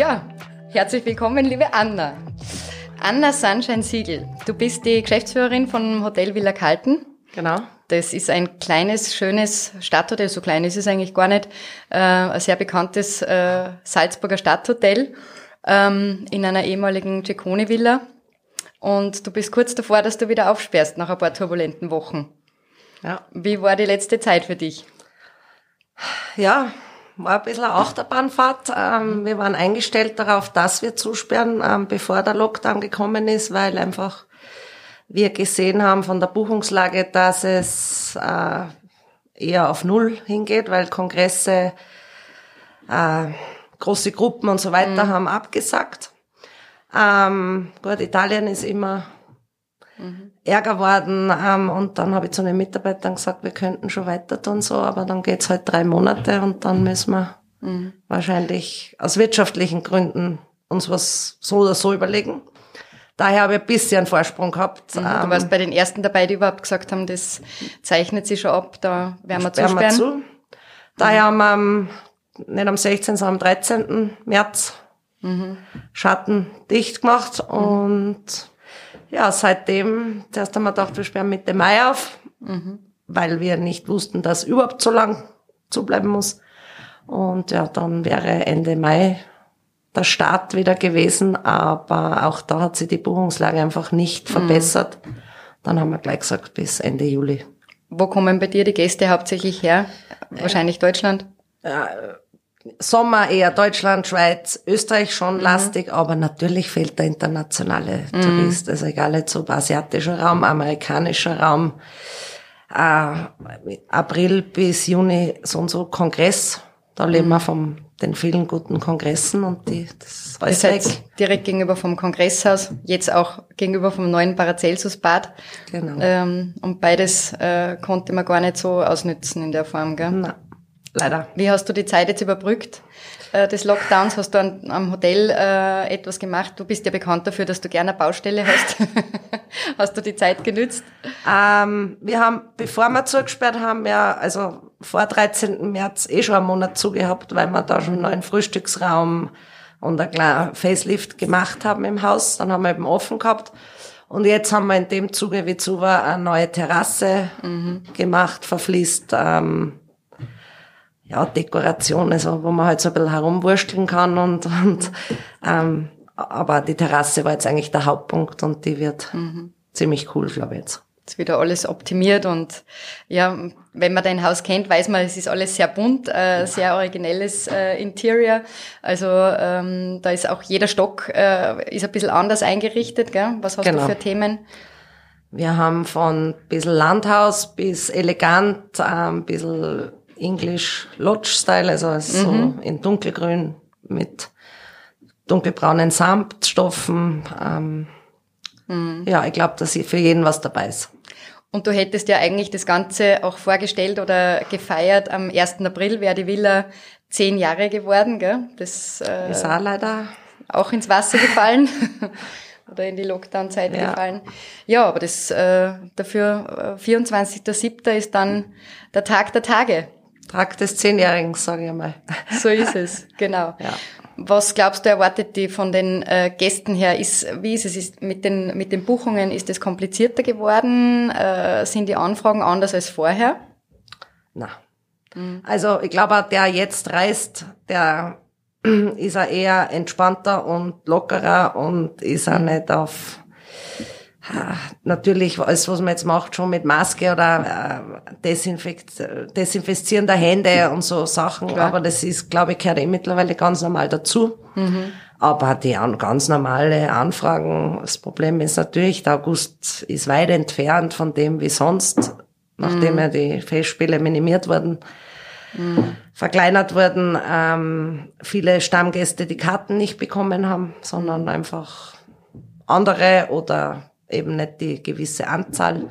Ja, herzlich willkommen, liebe Anna. Anna Sunshine Siegel, du bist die Geschäftsführerin von Hotel Villa Kalten. Genau. Das ist ein kleines, schönes Stadthotel, so klein ist es eigentlich gar nicht, äh, ein sehr bekanntes äh, Salzburger Stadthotel ähm, in einer ehemaligen Ceccone-Villa. Und du bist kurz davor, dass du wieder aufsperrst nach ein paar turbulenten Wochen. Ja. Wie war die letzte Zeit für dich? Ja, war ein bisschen Achterbahnfahrt. Ähm, wir waren eingestellt darauf, dass wir zusperren, ähm, bevor der Lockdown gekommen ist, weil einfach wir gesehen haben von der Buchungslage, dass es äh, eher auf Null hingeht, weil Kongresse, äh, große Gruppen und so weiter mhm. haben abgesagt. Ähm, gut, Italien ist immer mhm. ärger worden ähm, und dann habe ich zu den Mitarbeitern gesagt, wir könnten schon weiter tun so, aber dann geht's halt drei Monate und dann müssen wir mhm. wahrscheinlich aus wirtschaftlichen Gründen uns was so oder so überlegen. Daher habe ich ein bisschen einen Vorsprung gehabt. Mhm, du ähm, warst bei den ersten dabei, die überhaupt gesagt haben, das zeichnet sich schon ab, da werden wir zusperren. Wir zu. Daher mhm. haben wir nicht am 16., sondern am 13. März mhm. Schatten dicht gemacht und ja, seitdem, zuerst haben wir gedacht, wir sperren Mitte Mai auf, mhm. weil wir nicht wussten, dass überhaupt so lang zubleiben muss. Und ja, dann wäre Ende Mai der Start wieder gewesen, aber auch da hat sich die Buchungslage einfach nicht mhm. verbessert. Mhm. Dann haben wir gleich gesagt, bis Ende Juli. Wo kommen bei dir die Gäste hauptsächlich her? Wahrscheinlich Deutschland? Ja, Sommer eher Deutschland, Schweiz, Österreich schon mhm. lastig, aber natürlich fehlt der internationale mhm. Tourist. Also egal jetzt ob asiatischer Raum, amerikanischer Raum, äh, April bis Juni so und so Kongress. Da leben mhm. wir vom den vielen guten Kongressen und die, das ist alles weg. direkt gegenüber vom Kongresshaus, jetzt auch gegenüber vom neuen Paracelsus-Bad. Genau. Ähm, und beides äh, konnte man gar nicht so ausnützen in der Form, gell? Nein, leider. Wie hast du die Zeit jetzt überbrückt? Äh, des Lockdowns hast du an, am Hotel äh, etwas gemacht. Du bist ja bekannt dafür, dass du gerne eine Baustelle hast. hast du die Zeit genützt? Ähm, wir haben, bevor wir zugesperrt haben, ja, also vor 13. März eh schon einen Monat zugehabt, weil wir da schon einen neuen Frühstücksraum und ein kleiner Facelift gemacht haben im Haus. Dann haben wir eben offen gehabt. Und jetzt haben wir in dem Zuge, wie zu war, eine neue Terrasse mhm. gemacht, verfließt. Ähm, ja, Dekoration, also wo man halt so ein bisschen herumwursteln kann und, und ähm, aber die Terrasse war jetzt eigentlich der Hauptpunkt und die wird mhm. ziemlich cool, glaube ich jetzt. Jetzt wieder alles optimiert und ja, wenn man dein Haus kennt, weiß man, es ist alles sehr bunt, äh, sehr originelles äh, Interior. Also ähm, da ist auch jeder Stock äh, ist ein bisschen anders eingerichtet. Gell? Was hast genau. du für Themen? Wir haben von bisschen Landhaus bis elegant, ein ähm, bisschen English Lodge Style, also mhm. so in dunkelgrün mit dunkelbraunen Samtstoffen. Ähm, mhm. Ja, ich glaube, dass für jeden was dabei ist. Und du hättest ja eigentlich das Ganze auch vorgestellt oder gefeiert. Am 1. April wäre die Villa zehn Jahre geworden, gell? Das äh, ist auch leider auch ins Wasser gefallen oder in die Lockdown-Zeit ja. gefallen. Ja, aber das äh, dafür äh, 24.07. ist dann der Tag der Tage. Tag des Zehnjährigen, sage ich mal. So ist es, genau. Ja. Was glaubst du, erwartet die von den äh, Gästen her? Ist, wie ist es ist mit, den, mit den Buchungen? Ist es komplizierter geworden? Äh, sind die Anfragen anders als vorher? Na. Mhm. Also ich glaube, der jetzt reist, der ist er eher entspannter und lockerer und ist er nicht auf natürlich alles, was man jetzt macht, schon mit Maske oder äh, Desinfekt, Desinfizieren der Hände und so Sachen. Klar. Aber das ist, glaube ich, gehört eh mittlerweile ganz normal dazu. Mhm. Aber die an, ganz normale Anfragen, das Problem ist natürlich, der August ist weit entfernt von dem wie sonst, nachdem mhm. ja die Festspiele minimiert wurden. Mhm. verkleinert wurden, ähm, viele Stammgäste die Karten nicht bekommen haben, sondern einfach andere oder eben nicht die gewisse Anzahl.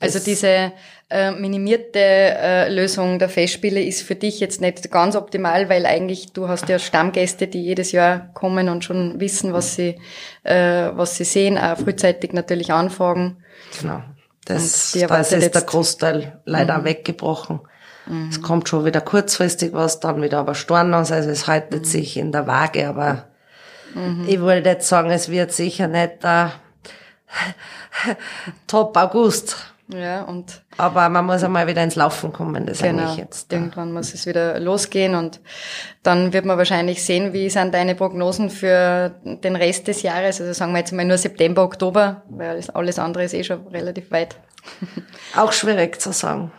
Also diese äh, minimierte äh, Lösung der Festspiele ist für dich jetzt nicht ganz optimal, weil eigentlich du hast ja Stammgäste, die jedes Jahr kommen und schon wissen, was sie, äh, was sie sehen, auch frühzeitig natürlich anfragen. Genau. Das, das ist der Großteil leider mhm. weggebrochen. Mhm. Es kommt schon wieder kurzfristig was, dann wieder aber Stornos, also es haltet mhm. sich in der Waage, aber mhm. ich wollte jetzt sagen, es wird sicher nicht der Top August. Ja, und. Aber man muss einmal wieder ins Laufen kommen, das genau, eigentlich jetzt. Irgendwann muss es wieder losgehen und dann wird man wahrscheinlich sehen, wie sind deine Prognosen für den Rest des Jahres. Also sagen wir jetzt mal nur September, Oktober, weil alles andere ist eh schon relativ weit. Auch schwierig zu sagen.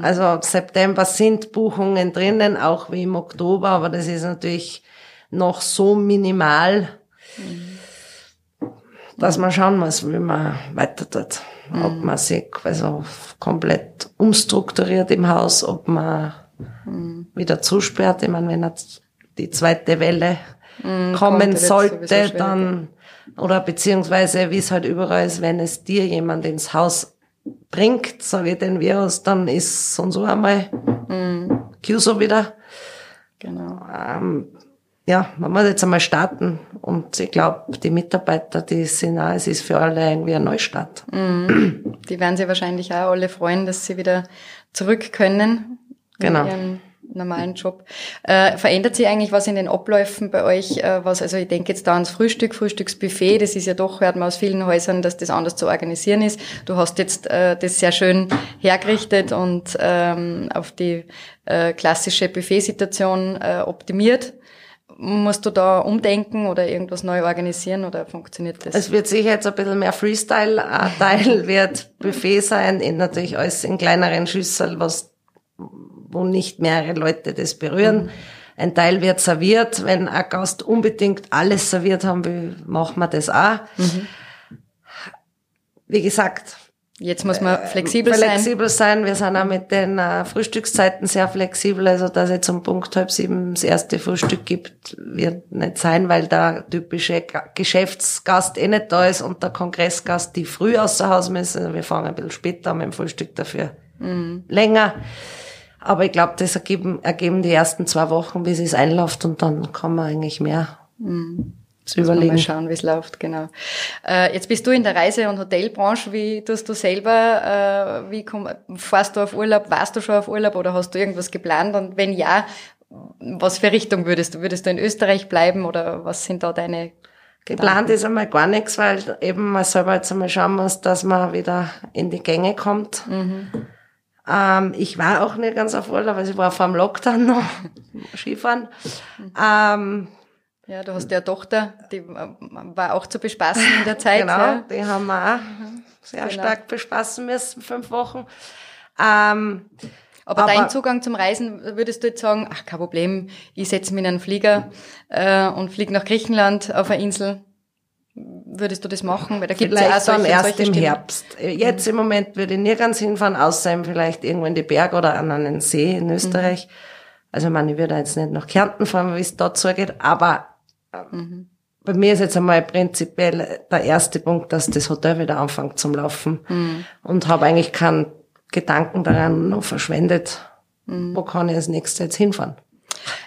Also September sind Buchungen drinnen, auch wie im Oktober, aber das ist natürlich noch so minimal, mhm. Dass man schauen muss, wie man weiter tut. Mhm. Ob man sich also komplett umstrukturiert im Haus, ob man mhm. wieder zusperrt. Ich meine, wenn jetzt die zweite Welle mhm, kommen sollte, dann oder beziehungsweise wie es halt überall ist, wenn es dir jemand ins Haus bringt, sage ich den Virus, dann ist so und so einmal mhm. so wieder. Genau. Ähm, ja, man muss jetzt einmal starten und ich glaube, die Mitarbeiter, die sind auch, es ist für alle irgendwie ein Neustart. Mhm. Die werden sich wahrscheinlich auch alle freuen, dass sie wieder zurück können. Genau normalen Job. Äh, verändert sich eigentlich was in den Abläufen bei euch? Äh, was, also ich denke jetzt da ans Frühstück, Frühstücksbuffet, das ist ja doch, hört man aus vielen Häusern, dass das anders zu organisieren ist. Du hast jetzt äh, das sehr schön hergerichtet und ähm, auf die äh, klassische Buffetsituation äh, optimiert. Musst du da umdenken oder irgendwas neu organisieren oder funktioniert das? Es wird sicher jetzt ein bisschen mehr Freestyle-Teil, wird Buffet sein, in natürlich alles in kleineren Schüsseln, was wo nicht mehrere Leute das berühren. Mhm. Ein Teil wird serviert. Wenn ein Gast unbedingt alles serviert haben will, machen wir das auch. Mhm. Wie gesagt, Jetzt muss man flexibel, äh, flexibel sein. Flexibel sein. Wir sind auch mit den äh, Frühstückszeiten sehr flexibel. Also, dass es zum Punkt halb sieben das erste Frühstück gibt, wird nicht sein, weil der typische Geschäftsgast eh nicht da ist und der Kongressgast, die früh außer Haus müssen. Wir fangen ein bisschen später an mit dem Frühstück dafür mhm. länger. Aber ich glaube, das ergeben, ergeben die ersten zwei Wochen, bis es einläuft und dann kann man eigentlich mehr mhm. Zu überlegen. Mal schauen, wie es läuft, genau. Äh, jetzt bist du in der Reise- und Hotelbranche. Wie tust du selber, äh, wie komm, fährst du auf Urlaub? Warst du schon auf Urlaub oder hast du irgendwas geplant? Und wenn ja, was für Richtung würdest du? Würdest du in Österreich bleiben oder was sind da deine Geplant ist einmal gar nichts, weil eben man selber jetzt einmal schauen muss, dass man wieder in die Gänge kommt. Mhm. Ähm, ich war auch nicht ganz auf Urlaub, weil ich war vor dem Lockdown noch Skifahren. Ähm, ja, du hast ja eine Tochter, die äh, war auch zu bespaßen in der Zeit. genau, ja. die haben wir auch sehr genau. stark bespaßen müssen, fünf Wochen. Ähm, aber, aber, dein Zugang zum Reisen, würdest du jetzt sagen, ach, kein Problem, ich setze mich in einen Flieger äh, und fliege nach Griechenland auf eine Insel Würdest du das machen? Weil da gibt's vielleicht ja auch solche, dann erst im Stimmen. Herbst. Jetzt im Moment würde ich nirgends hinfahren, außer vielleicht irgendwo in die Berge oder an einen See in Österreich. Mhm. Also ich meine, ich würde jetzt nicht nach Kärnten fahren, wie es dort zugeht, aber mhm. bei mir ist jetzt einmal prinzipiell der erste Punkt, dass das Hotel wieder anfängt zum Laufen mhm. und habe eigentlich keinen Gedanken daran noch verschwendet, mhm. wo kann ich als nächstes jetzt hinfahren.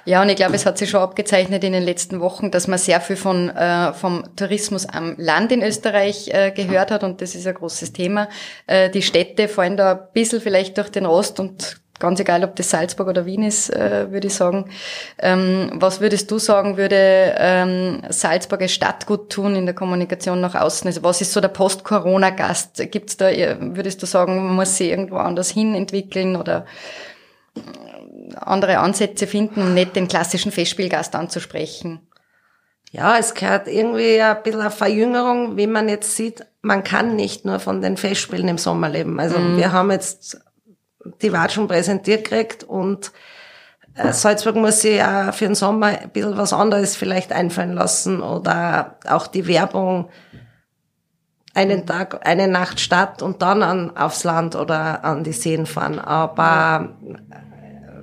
Ja, und ich glaube, es hat sich schon abgezeichnet in den letzten Wochen, dass man sehr viel von, äh, vom Tourismus am Land in Österreich äh, gehört hat und das ist ein großes Thema. Äh, die Städte fallen da ein bisschen vielleicht durch den Rost und ganz egal, ob das Salzburg oder Wien ist, äh, würde ich sagen. Ähm, was würdest du sagen, würde ähm, Salzburger Stadt gut tun in der Kommunikation nach außen? Also was ist so der Post-Corona-Gast? Gibt's da, würdest du sagen, man muss sich irgendwo anders hin entwickeln oder andere Ansätze finden, um nicht den klassischen Festspielgast anzusprechen. Ja, es gehört irgendwie ein bisschen eine Verjüngerung, wie man jetzt sieht. Man kann nicht nur von den Festspielen im Sommer leben. Also mhm. wir haben jetzt die Watschen präsentiert gekriegt und äh, Salzburg muss sich ja für den Sommer ein bisschen was anderes vielleicht einfallen lassen oder auch die Werbung einen Tag, eine Nacht Stadt und dann an, aufs Land oder an die Seen fahren. Aber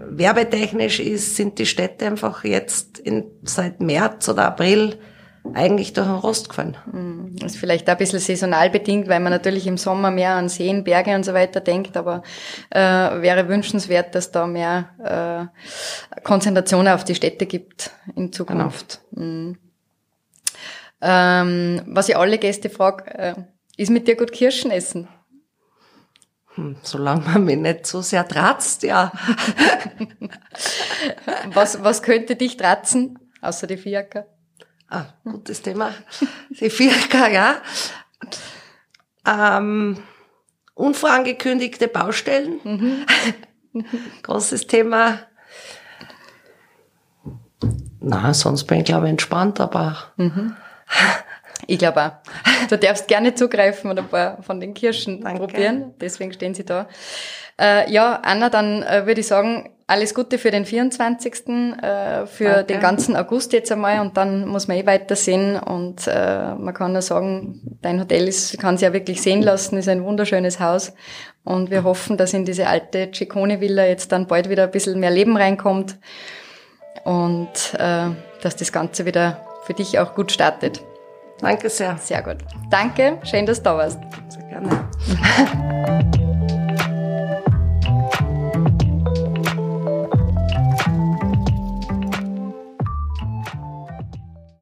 werbetechnisch ist, sind die Städte einfach jetzt in, seit März oder April eigentlich durch den Rost gefallen. Hm, das ist vielleicht auch ein bisschen saisonal bedingt, weil man natürlich im Sommer mehr an Seen, Berge und so weiter denkt, aber äh, wäre wünschenswert, dass da mehr äh, Konzentration auf die Städte gibt in Zukunft. Genau. Mhm. Ähm, was ich alle Gäste frage, äh, ist mit dir gut Kirschen essen? Hm, solange man mich nicht so sehr tratzt, ja. was, was könnte dich tratzen, außer die Fiaker? Ah, gutes Thema. Die Fiaker, ja. Ähm, unvorangekündigte Baustellen. Mhm. Großes Thema. Na, sonst bin ich glaube ich entspannt, aber. Mhm. Ich glaube auch. Du darfst gerne zugreifen und ein paar von den Kirschen Danke. probieren. Deswegen stehen sie da. Äh, ja, Anna, dann äh, würde ich sagen, alles Gute für den 24. Äh, für Danke. den ganzen August jetzt einmal und dann muss man eh weitersehen und äh, man kann nur sagen, dein Hotel ist, kann sich ja wirklich sehen lassen, ist ein wunderschönes Haus und wir hoffen, dass in diese alte Ciccone-Villa jetzt dann bald wieder ein bisschen mehr Leben reinkommt und äh, dass das Ganze wieder für dich auch gut startet. Danke sehr. Sehr gut. Danke, schön, dass du da warst. Sehr gerne.